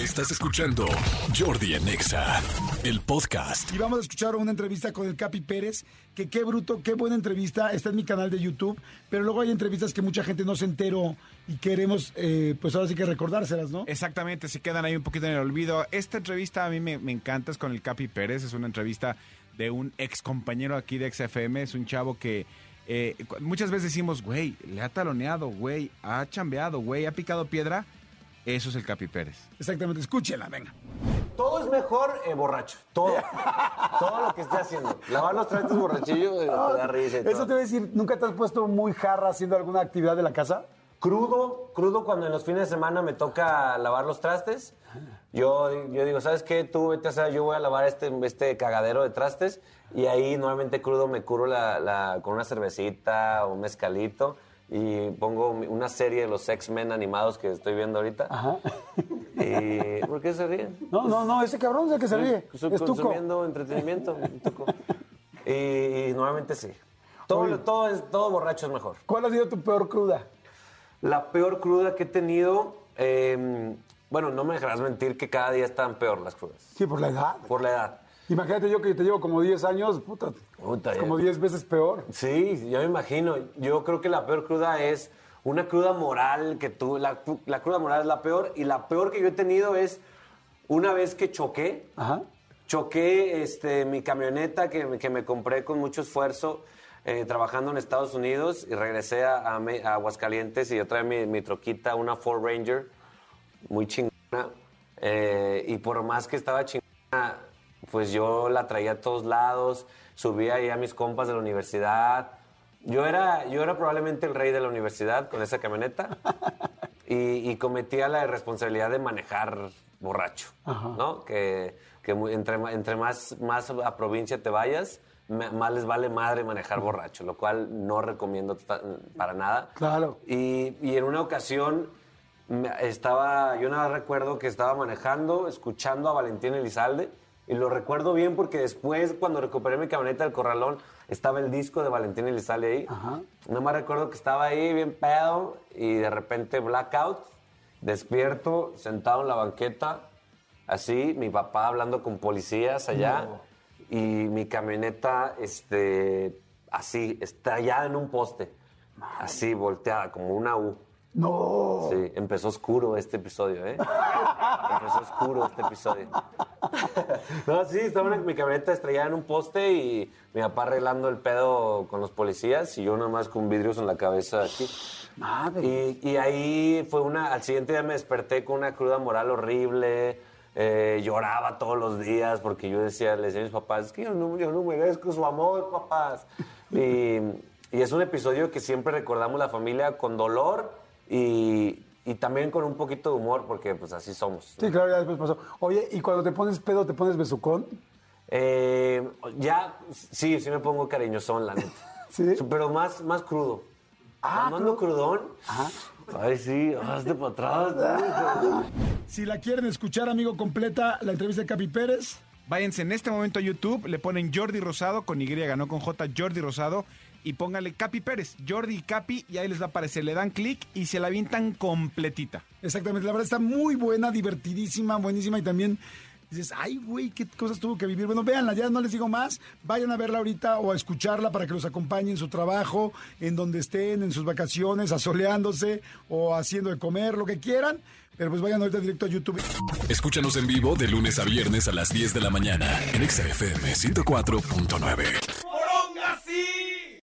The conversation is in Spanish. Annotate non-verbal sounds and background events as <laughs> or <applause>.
Estás escuchando Jordi en Exa, el podcast. Y vamos a escuchar una entrevista con el Capi Pérez, que qué bruto, qué buena entrevista, está en mi canal de YouTube, pero luego hay entrevistas que mucha gente no se enteró y queremos, eh, pues ahora sí que recordárselas, ¿no? Exactamente, se quedan ahí un poquito en el olvido. Esta entrevista a mí me, me encanta, es con el Capi Pérez, es una entrevista de un ex compañero aquí de XFM, es un chavo que eh, muchas veces decimos, güey, le ha taloneado, güey, ha chambeado, güey, ha picado piedra. Eso es el Capi Pérez. Exactamente, escúchela, venga. Todo es mejor eh, borracho. Todo. todo lo que esté haciendo. Lavar los trastes borrachillo eh, te da risa y Eso todo. te voy a decir, ¿nunca te has puesto muy jarra haciendo alguna actividad de la casa? Crudo, crudo cuando en los fines de semana me toca lavar los trastes. Yo, yo digo, ¿sabes qué? Tú vete a hacer, yo voy a lavar este, este cagadero de trastes. Y ahí normalmente crudo me curo la, la- con una cervecita o un mezcalito. Y pongo una serie de los X-Men animados que estoy viendo ahorita. Ajá. Y, ¿Por qué se ríen? No, no, no, ese cabrón es el que se ríe. Estoy Es tuco. consumiendo entretenimiento. tuco. Y, y normalmente sí. Todo, Oye. todo, es, todo borracho es mejor. ¿Cuál ha sido tu peor cruda? La peor cruda que he tenido, eh, bueno, no me dejarás mentir que cada día están peor las crudas. Sí, por la edad. Por la edad. Imagínate yo que te llevo como 10 años, puta, Puta, es como 10 veces peor. Sí, yo me imagino. Yo creo que la peor cruda es una cruda moral que tú, la, la cruda moral es la peor y la peor que yo he tenido es una vez que choqué, Ajá. choqué este, mi camioneta que, me- que me compré con mucho esfuerzo eh, trabajando en Estados Unidos y regresé a, a Me- a Aguascalientes y yo traía mi, mi troquita, una Ford Ranger, muy chingona. eh, y por más que estaba chingona, pues yo la traía a todos lados, subía ahí a mis compas de la universidad. Yo era, yo era probablemente el rey de la universidad con esa camioneta <laughs> y, y cometía la irresponsabilidad de manejar borracho, ¿no? Que, que entre, entre más, más a provincia te vayas, más les vale madre manejar borracho, lo cual no recomiendo ta- para nada. Claro. Y, y en una ocasión estaba, yo nada recuerdo que estaba manejando, escuchando a Valentín Elizalde, y lo recuerdo bien porque después, cuando recuperé mi camioneta del corralón, estaba el disco de Valentín Elizalde ahí. Ajá. Nada más recuerdo que estaba ahí bien pedo y de repente blackout, despierto, sentado en la banqueta, así, mi papá hablando con policías allá y mi camioneta, este, así, estallada en un poste, así, volteada, como una U. No. Sí, empezó oscuro este episodio, ¿eh? empezó oscuro este episodio. no, sí, estaba en mi camioneta estrellada en un poste y mi papá arreglando el pedo con los policías y yo nada más con vidrios en la cabeza aquí. Madre. Y, y ahí fue una, al siguiente día me desperté con una cruda moral horrible, eh, lloraba todos los días porque yo decía, le decía a mis papás, es que yo no, yo no merezco su amor, papás. Y, y es un episodio que siempre recordamos la familia con dolor y, y también con un poquito de humor porque pues así somos. Sí, claro, ya después pasó. Oye, ¿y cuando te pones pedo, te pones besucón? Eh, ya, sí, sí me pongo cariñosón, la neta. <laughs> ¿Sí? Pero más, más crudo. Ah, Cuando ando crudón. Ay, sí, hazte para. <laughs> Si la quieren escuchar, amigo, completa la entrevista de Capi Pérez. Váyanse en este momento a YouTube, le ponen Jordi Rosado con Y, no con J, Jordi Rosado, y póngale Capi Pérez, Jordi y Capi, y ahí les va a aparecer. Le dan clic y se la avientan completita. Exactamente, la verdad está muy buena, divertidísima, buenísima y también dices, ay, güey, qué cosas tuvo que vivir. Bueno, véanla, ya no les digo más, vayan a verla ahorita o a escucharla para que los acompañe en su trabajo, en donde estén, en sus vacaciones, asoleándose o haciendo de comer, lo que quieran, pero pues vayan ahorita directo a YouTube. Escúchanos en vivo de lunes a viernes a las 10 de la mañana en Exa FM 104.9.